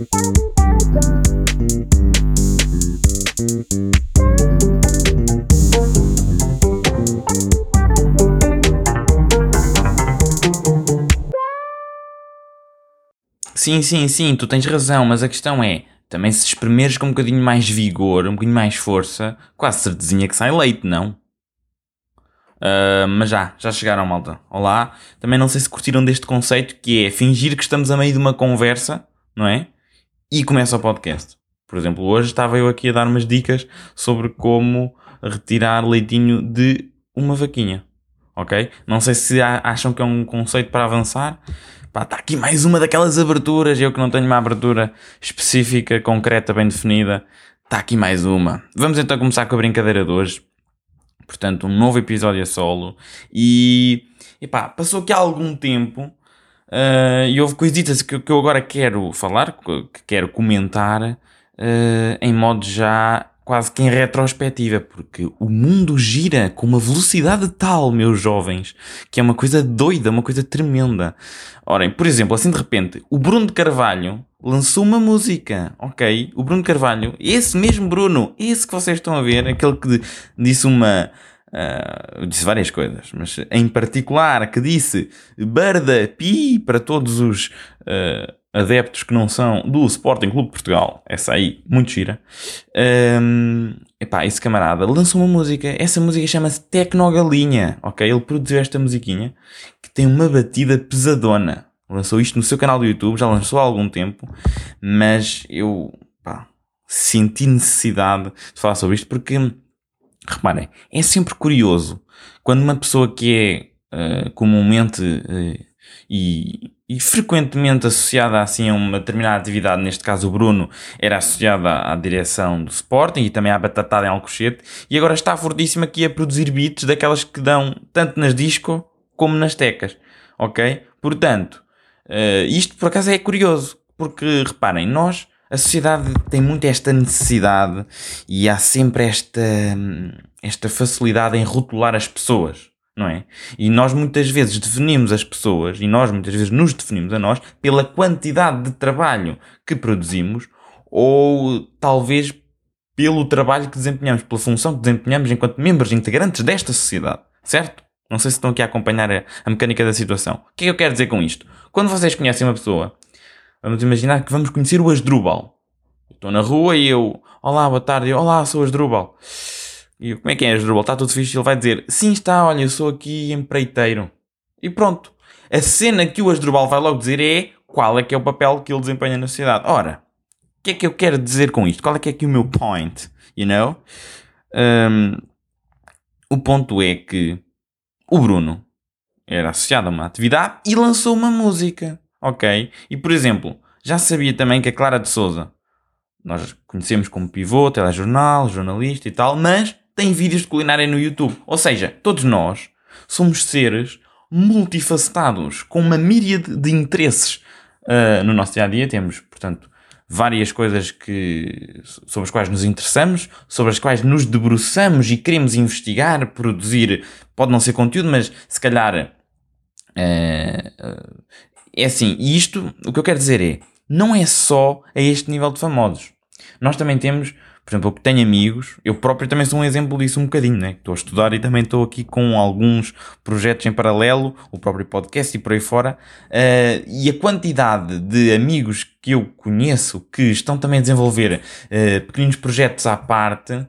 Sim, sim, sim, tu tens razão, mas a questão é, também se espremeres com um bocadinho mais vigor, um bocadinho mais força, quase certezinha que sai leite, não? Uh, mas já, já chegaram, malta. Olá. Também não sei se curtiram deste conceito que é fingir que estamos a meio de uma conversa, não é? E começa o podcast. Por exemplo, hoje estava eu aqui a dar umas dicas sobre como retirar leitinho de uma vaquinha. Ok? Não sei se acham que é um conceito para avançar, Pá, está aqui mais uma daquelas aberturas. Eu que não tenho uma abertura específica, concreta, bem definida. Está aqui mais uma. Vamos então começar com a brincadeira de hoje. Portanto, um novo episódio a solo. E, e pá, passou aqui algum tempo uh, e houve coisitas que, que eu agora quero falar, que quero comentar uh, em modo já quase que em retrospectiva, porque o mundo gira com uma velocidade tal, meus jovens, que é uma coisa doida, uma coisa tremenda. Ora, por exemplo, assim de repente, o Bruno de Carvalho lançou uma música, ok? O Bruno de Carvalho, esse mesmo Bruno, esse que vocês estão a ver, aquele que disse uma. Uh, disse várias coisas, mas em particular que disse Barda Pi para todos os uh, adeptos que não são do Sporting Clube de Portugal, essa aí, muito gira. Um, epá, esse camarada lançou uma música, essa música chama-se Tecnogalinha, ok? Ele produziu esta musiquinha que tem uma batida pesadona. Lançou isto no seu canal do YouTube, já lançou há algum tempo, mas eu senti necessidade de falar sobre isto porque, reparem, é sempre curioso quando uma pessoa que é uh, comumente uh, e e frequentemente associada assim a uma determinada atividade, neste caso o Bruno era associado à, direção do Sporting e também à batatada em Alcochete, e agora está fortíssimo aqui a produzir beats daquelas que dão tanto nas disco como nas tecas, ok? Portanto, uh, isto por acaso é curioso, porque reparem, nós, a sociedade tem muito esta necessidade e há sempre esta, hum, esta facilidade em rotular as pessoas não é? E nós muitas vezes definimos as pessoas, e nós muitas vezes nos definimos a nós, pela quantidade de trabalho que produzimos, ou talvez pelo trabalho que desempenhamos, pela função que desempenhamos enquanto membros integrantes desta sociedade, certo? Não sei se estão aqui a acompanhar a, a mecânica da situação. O que é que eu quero dizer com isto? Quando vocês conhecem uma pessoa, vamos imaginar que vamos conhecer o Asdrubal. Estou na rua e eu, olá, boa tarde, olá, sou Asdrubal. E eu, como é que é, Asdrubal? Está tudo fixe? Ele vai dizer, sim está, olha, eu sou aqui empreiteiro. E pronto. A cena que o Asdrubal vai logo dizer é qual é que é o papel que ele desempenha na sociedade. Ora, o que é que eu quero dizer com isto? Qual é que é aqui o meu point? You know? Um, o ponto é que o Bruno era associado a uma atividade e lançou uma música. Ok? E por exemplo, já sabia também que a Clara de Souza, nós conhecemos como pivô, telejornal, jornalista e tal, mas tem vídeos de culinária no YouTube. Ou seja, todos nós somos seres multifacetados, com uma míriade de interesses uh, no nosso dia a dia. Temos, portanto, várias coisas que, sobre as quais nos interessamos, sobre as quais nos debruçamos e queremos investigar, produzir. Pode não ser conteúdo, mas se calhar. Uh, é assim, e isto, o que eu quero dizer é, não é só a este nível de famosos. Nós também temos por exemplo, eu que tenho amigos, eu próprio também sou um exemplo disso um bocadinho, né? Estou a estudar e também estou aqui com alguns projetos em paralelo, o próprio podcast e por aí fora, uh, e a quantidade de amigos que eu conheço que estão também a desenvolver uh, pequenos projetos à parte,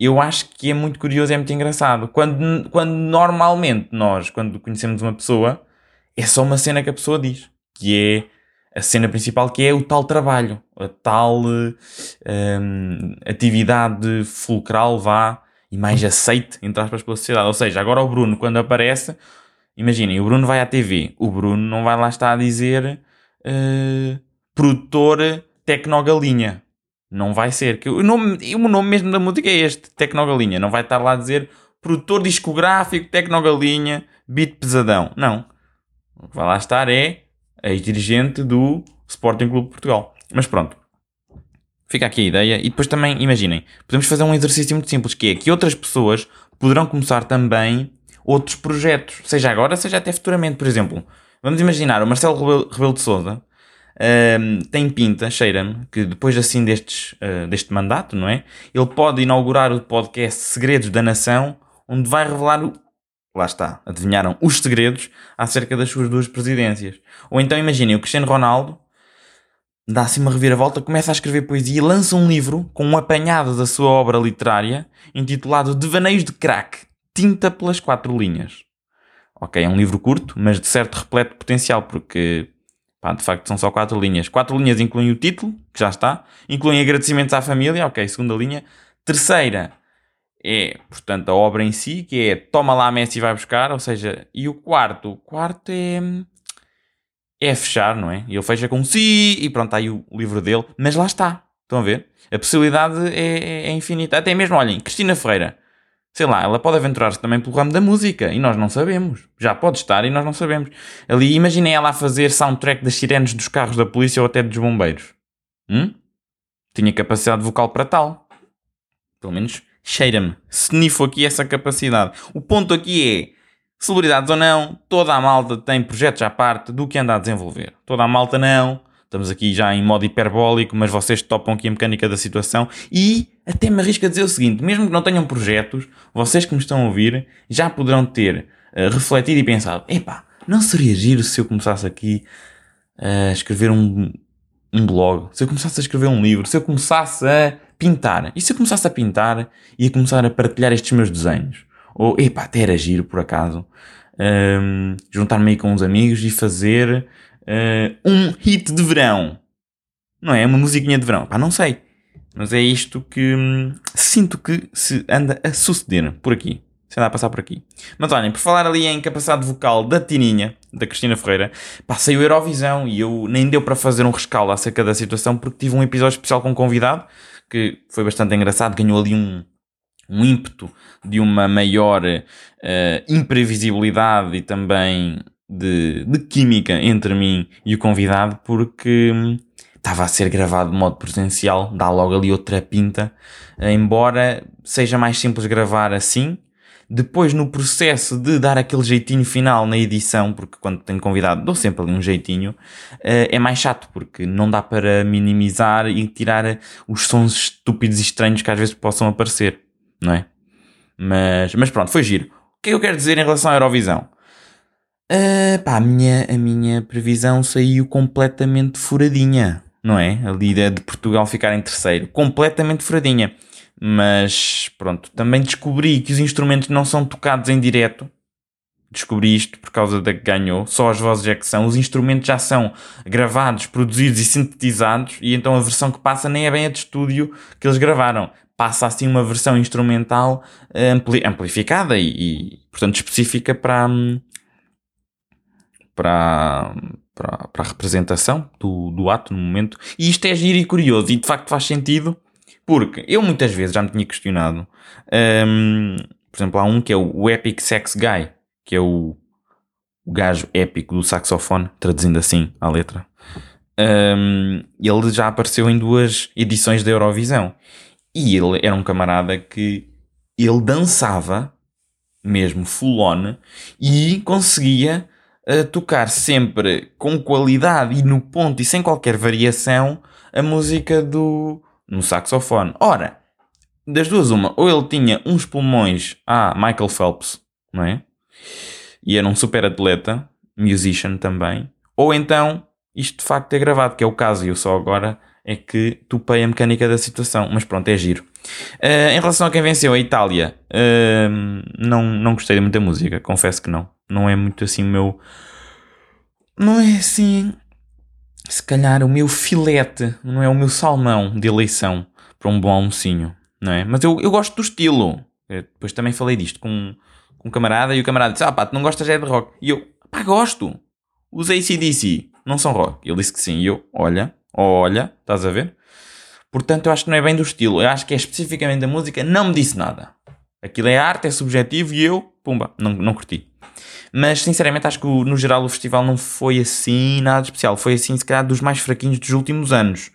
eu acho que é muito curioso é muito engraçado. Quando, quando normalmente nós, quando conhecemos uma pessoa, é só uma cena que a pessoa diz, que é a cena principal que é o tal trabalho, a tal um, atividade fulcral vá e mais aceite, entre aspas, pela sociedade. Ou seja, agora o Bruno, quando aparece, imaginem, o Bruno vai à TV, o Bruno não vai lá estar a dizer uh, produtor Tecnogalinha. Não vai ser. Que o, nome, o nome mesmo da música é este, Tecnogalinha. Não vai estar lá a dizer produtor discográfico Tecnogalinha, beat pesadão. Não. Vai lá estar é ex-dirigente do Sporting Clube de Portugal. Mas pronto. Fica aqui a ideia. E depois também, imaginem, podemos fazer um exercício muito simples, que é que outras pessoas poderão começar também outros projetos. Seja agora, seja até futuramente. Por exemplo, vamos imaginar o Marcelo Rebelo de Souza uh, tem pinta, cheira-me, que depois assim destes, uh, deste mandato, não é? Ele pode inaugurar o podcast Segredos da Nação, onde vai revelar lá está, adivinharam, os segredos acerca das suas duas presidências. Ou então imaginem, o Cristiano Ronaldo dá assim uma reviravolta, começa a escrever poesia e lança um livro com um apanhado da sua obra literária intitulado Devaneios de Crack, tinta pelas quatro linhas. Ok, é um livro curto, mas de certo repleto potencial, porque pá, de facto são só quatro linhas. Quatro linhas incluem o título, que já está, incluem agradecimentos à família, ok, segunda linha. Terceira, é, portanto, a obra em si, que é toma lá Messi e vai buscar, ou seja, e o quarto, o quarto é é fechar, não é? E ele fecha com si e pronto, está aí o livro dele, mas lá está, estão a ver? A possibilidade é, é infinita. Até mesmo, olhem, Cristina Ferreira, sei lá, ela pode aventurar-se também pelo ramo da música e nós não sabemos. Já pode estar e nós não sabemos. Ali, imaginem ela a fazer soundtrack das sirenes dos carros da polícia ou até dos bombeiros. Hum? Tinha capacidade vocal para tal. Pelo menos cheira-me. Snifo aqui essa capacidade. O ponto aqui é. Celebridades ou não, toda a malta tem projetos à parte do que anda a desenvolver. Toda a malta não. Estamos aqui já em modo hiperbólico, mas vocês topam aqui a mecânica da situação. E até me arrisco a dizer o seguinte: mesmo que não tenham projetos, vocês que me estão a ouvir já poderão ter uh, refletido e pensado: epá, não seria giro se eu começasse aqui a escrever um, um blog, se eu começasse a escrever um livro, se eu começasse a pintar. E se eu começasse a pintar e a começar a partilhar estes meus desenhos? Ou, epá, até era giro por acaso, um, juntar-me aí com uns amigos e fazer uh, um hit de verão. Não é? Uma musiquinha de verão. Pá, não sei. Mas é isto que hum, sinto que se anda a suceder por aqui. Se anda a passar por aqui. Mas olhem, por falar ali em capacidade vocal da Tininha, da Cristina Ferreira, passei o Eurovisão e eu nem deu para fazer um rescaldo acerca da situação porque tive um episódio especial com um convidado que foi bastante engraçado, ganhou ali um, um ímpeto de uma maior uh, imprevisibilidade e também de, de, química entre mim e o convidado, porque hum, estava a ser gravado de modo presencial, dá logo ali outra pinta, embora seja mais simples gravar assim, depois, no processo de dar aquele jeitinho final na edição, porque quando tenho convidado dou sempre ali um jeitinho, eh, é mais chato, porque não dá para minimizar e tirar os sons estúpidos e estranhos que às vezes possam aparecer, não é? Mas, mas pronto, foi giro. O que é eu quero dizer em relação à Eurovisão? Uh, pá, a minha, a minha previsão saiu completamente furadinha, não é? Ali de Portugal ficar em terceiro, completamente furadinha. Mas pronto, também descobri que os instrumentos não são tocados em direto. Descobri isto por causa da que ganhou. Só as vozes é que são. Os instrumentos já são gravados, produzidos e sintetizados. E então a versão que passa nem é bem a de estúdio que eles gravaram. Passa assim uma versão instrumental eh, ampli amplificada e, e, portanto, específica para, para, para, para a representação do, do ato no momento. E isto é giro e curioso. E de facto faz sentido porque eu muitas vezes já me tinha questionado. Um, por exemplo, há um que é o, Epic Sex Guy, que é o, o gajo épico do saxofone, traduzindo assim a letra. Um, ele já apareceu em duas edições da Eurovisão. E ele era um camarada que ele dançava mesmo full on e conseguia uh, tocar sempre com qualidade e no ponto e sem qualquer variação a música do, no saxofone. Ora, das duas uma, ou ele tinha uns pulmões a Michael Phelps, não é? E era um super atleta, musician também, ou então isto de facto é gravado, que é o caso, e eu só agora é que topei a mecânica da situação, mas pronto, é giro. Uh, em relação a quem venceu, a Itália, uh, não, não gostei de muita música, confesso que não. Não é muito assim o meu. Não é assim se calhar o meu filete, não é o meu salmão de eleição para um bom almocinho, não é? Mas eu, eu gosto do estilo. Eu depois também falei disto com, com um camarada e o camarada disse: Ah pá, tu não gostas é de rock? E eu, pá, gosto. Os ACDC não são rock. Ele disse que sim. E eu, olha, olha, estás a ver? Portanto, eu acho que não é bem do estilo. Eu acho que é especificamente da música. Não me disse nada. Aquilo é arte, é subjetivo e eu, pumba, não, não curti. Mas sinceramente acho que no geral o festival não foi assim nada especial. Foi assim, se calhar, dos mais fraquinhos dos últimos anos.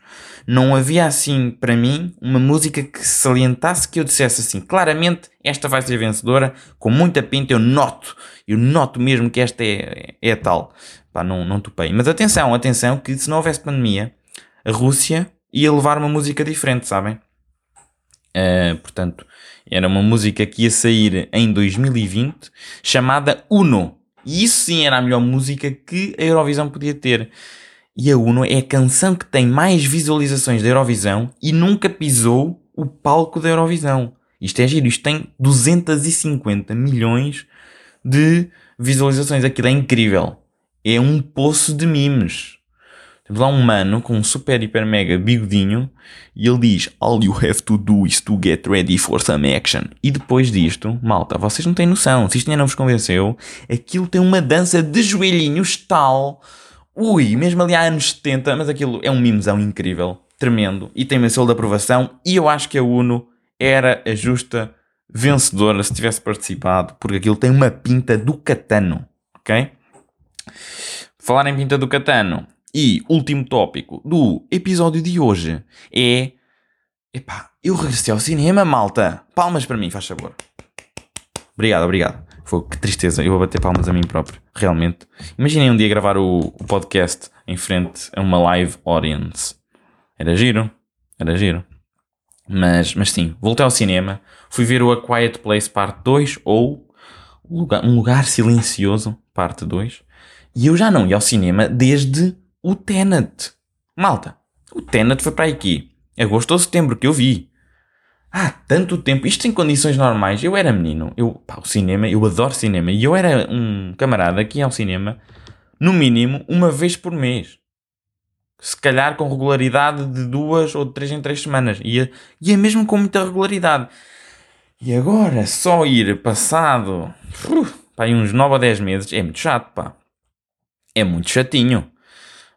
Não havia assim, para mim, uma música que salientasse que eu dissesse assim, claramente esta vai ser vencedora, com muita pinta, eu noto, eu noto mesmo que esta é, é a tal. Pá, não, não topei. Mas atenção, atenção, que se não houvesse pandemia, a Rússia ia levar uma música diferente, sabem? Uh, portanto, era uma música que ia sair em 2020 chamada Uno. E isso sim era a melhor música que a Eurovisão podia ter. E a Uno é a canção que tem mais visualizações da Eurovisão e nunca pisou o palco da Eurovisão. Isto é giro, isto tem 250 milhões de visualizações. Aquilo é incrível. É um poço de memes. Lá um mano com um super, hiper, mega bigodinho e ele diz: All you have to do is to get ready for some action. E depois disto, malta, vocês não têm noção. Se isto ainda não vos convenceu, aquilo tem uma dança de joelhinhos tal. Ui, mesmo ali há anos 70, mas aquilo é um mimezão incrível, tremendo e tem uma selo de aprovação. E eu acho que a Uno era a justa vencedora se tivesse participado, porque aquilo tem uma pinta do catano, ok? Falar em pinta do catano, e último tópico do episódio de hoje é. Epá, eu regressei ao cinema, malta. Palmas para mim, faz favor. Obrigado, obrigado. Foi que tristeza, eu vou bater palmas a mim próprio, realmente. Imaginem um dia gravar o, o podcast em frente a uma live audience. Era giro, era giro. Mas, mas sim, voltei ao cinema, fui ver o A Quiet Place Parte 2 ou Um Lugar Silencioso Parte 2 e eu já não ia ao cinema desde o Tenet. Malta, o Tenet foi para aqui. Agosto ou setembro que eu vi. Há tanto tempo. Isto em condições normais. Eu era menino. Eu, pá, o cinema, eu adoro cinema. E eu era um camarada que ia ao cinema, no mínimo, uma vez por mês. Se calhar com regularidade de duas ou de três em três semanas. Ia, ia mesmo com muita regularidade. E agora, só ir passado, uf, pá, uns 9 ou 10 meses, é muito chato, pá. É muito chatinho.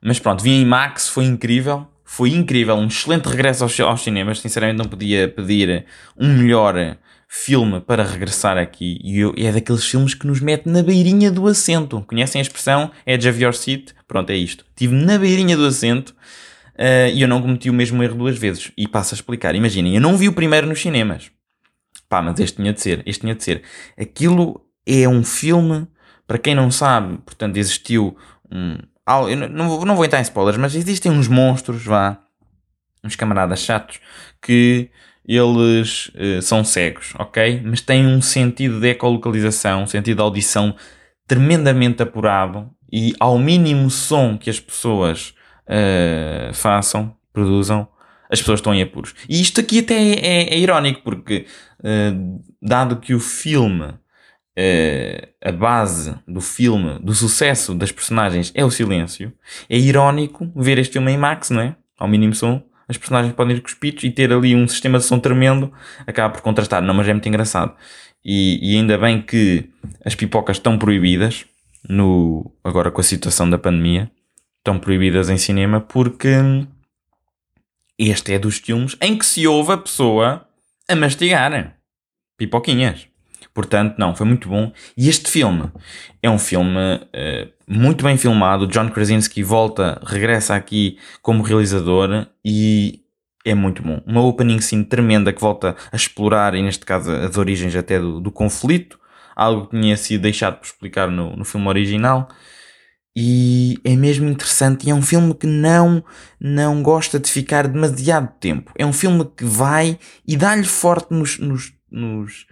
Mas pronto, vi em Max, foi incrível. Foi incrível, um excelente regresso aos, aos cinemas. Sinceramente, não podia pedir um melhor filme para regressar aqui. E eu, é daqueles filmes que nos mete na beirinha do assento. Conhecem a expressão? Edge of your seat? Pronto, é isto. Estive na beirinha do assento uh, e eu não cometi o mesmo erro duas vezes. E passo a explicar. Imaginem, eu não vi o primeiro nos cinemas. Pá, mas este tinha de ser. Este tinha de ser. Aquilo é um filme, para quem não sabe, portanto, existiu um eu não vou, não vou entrar em spoilers, mas existem uns monstros, vá, uns camaradas chatos, que eles uh, são cegos, ok? Mas têm um sentido de ecolocalização, um sentido de audição tremendamente apurado e ao mínimo som que as pessoas uh, façam, produzam, as pessoas estão em apuros. E isto aqui até é, é, é irónico, porque uh, dado que o filme uh, a base do filme, do sucesso das personagens é o silêncio, é irónico ver este filme em Max, não é? Ao mínimo som, as personagens podem ir com os pitos e ter ali um sistema de som tremendo, acaba por contrastar. Não, mas é muito engraçado. E, e ainda bem que as pipocas estão proibidas, no, agora com a situação da pandemia, estão proibidas em cinema porque este é dos filmes em que se ouve a pessoa a mastigar pipoquinhas. Portanto, não, foi muito bom. E este filme é um filme uh, muito bem filmado. John Krasinski volta, regressa aqui como realizador e é muito bom. Uma opening scene tremenda que volta a explorar, e neste caso as origens até do, do conflito, algo que tinha sido deixado por explicar no, no filme original. E é mesmo interessante. E é um filme que não, não gosta de ficar demasiado tempo. É um filme que vai e dá-lhe forte nos, nos, nos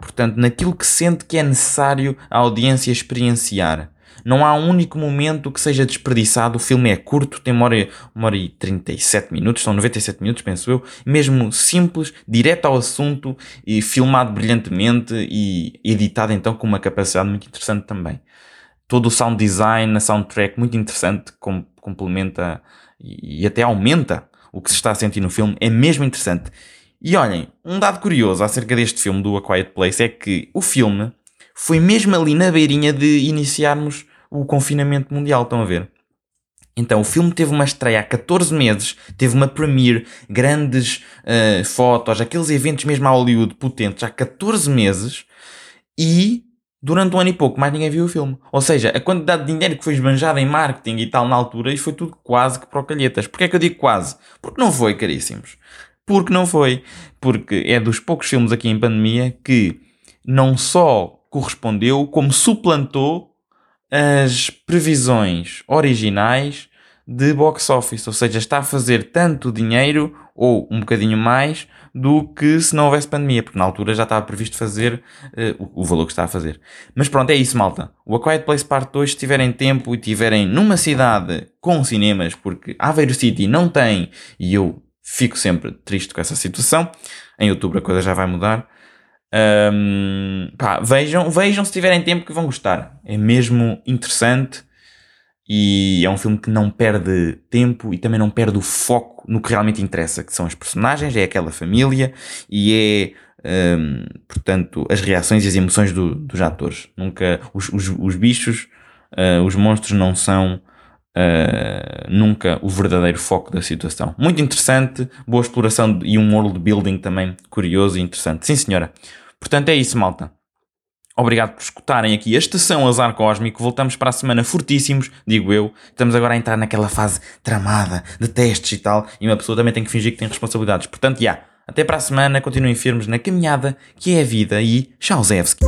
Portanto, naquilo que sente que é necessário a audiência experienciar. Não há um único momento que seja desperdiçado. O filme é curto, tem uma hora, uma hora e 37 minutos, são 97 minutos, penso eu. Mesmo simples, direto ao assunto e filmado brilhantemente e editado então com uma capacidade muito interessante também. Todo o sound design, a soundtrack muito interessante, com, complementa e, e até aumenta o que se está a sentir no filme. É mesmo interessante. E olhem, um dado curioso acerca deste filme do A Quiet Place é que o filme foi mesmo ali na beirinha de iniciarmos o confinamento mundial, estão a ver? Então, o filme teve uma estreia há 14 meses, teve uma premiere, grandes uh, fotos, aqueles eventos mesmo a Hollywood potentes há 14 meses e durante um ano e pouco mais ninguém viu o filme. Ou seja, a quantidade de dinheiro que foi esbanjada em marketing e tal na altura, isso foi tudo quase que para o calhetas. Porquê é que eu digo quase? Porque não foi, caríssimos. Porque não foi. Porque é dos poucos filmes aqui em pandemia que não só correspondeu, como suplantou as previsões originais de box office, ou seja, está a fazer tanto dinheiro ou um bocadinho mais do que se não houvesse pandemia, porque na altura já estava previsto fazer uh, o, valor que está a fazer. Mas pronto, é isso, malta. O A Quiet Place Part 2, se tiverem tempo e tiverem numa cidade com cinemas, porque Aveiro City não tem, e eu fico sempre triste com essa situação, em outubro a coisa já vai mudar. Um, pá, vejam, vejam se tiverem tempo que vão gostar. É mesmo interessante e é um filme que não perde tempo e também não perde o foco no que realmente interessa, que são os personagens, é aquela família e é, um, portanto, as reações e as emoções do, dos atores. Nunca, os, os, os bichos, uh, os monstros não são Uh, nunca o verdadeiro foco da situação. Muito interessante, boa exploração e um world building também curioso e interessante. Sim, senhora. Portanto, é isso, malta. Obrigado por escutarem aqui a Estação Azar Cósmico. Voltamos para a semana fortíssimos, digo eu. Estamos agora a entrar naquela fase tramada de testes e tal, e uma pessoa também tem que fingir que tem responsabilidades. Portanto, já. Yeah, até para a semana, continuem firmes na caminhada que é a vida e tchau, Zevski.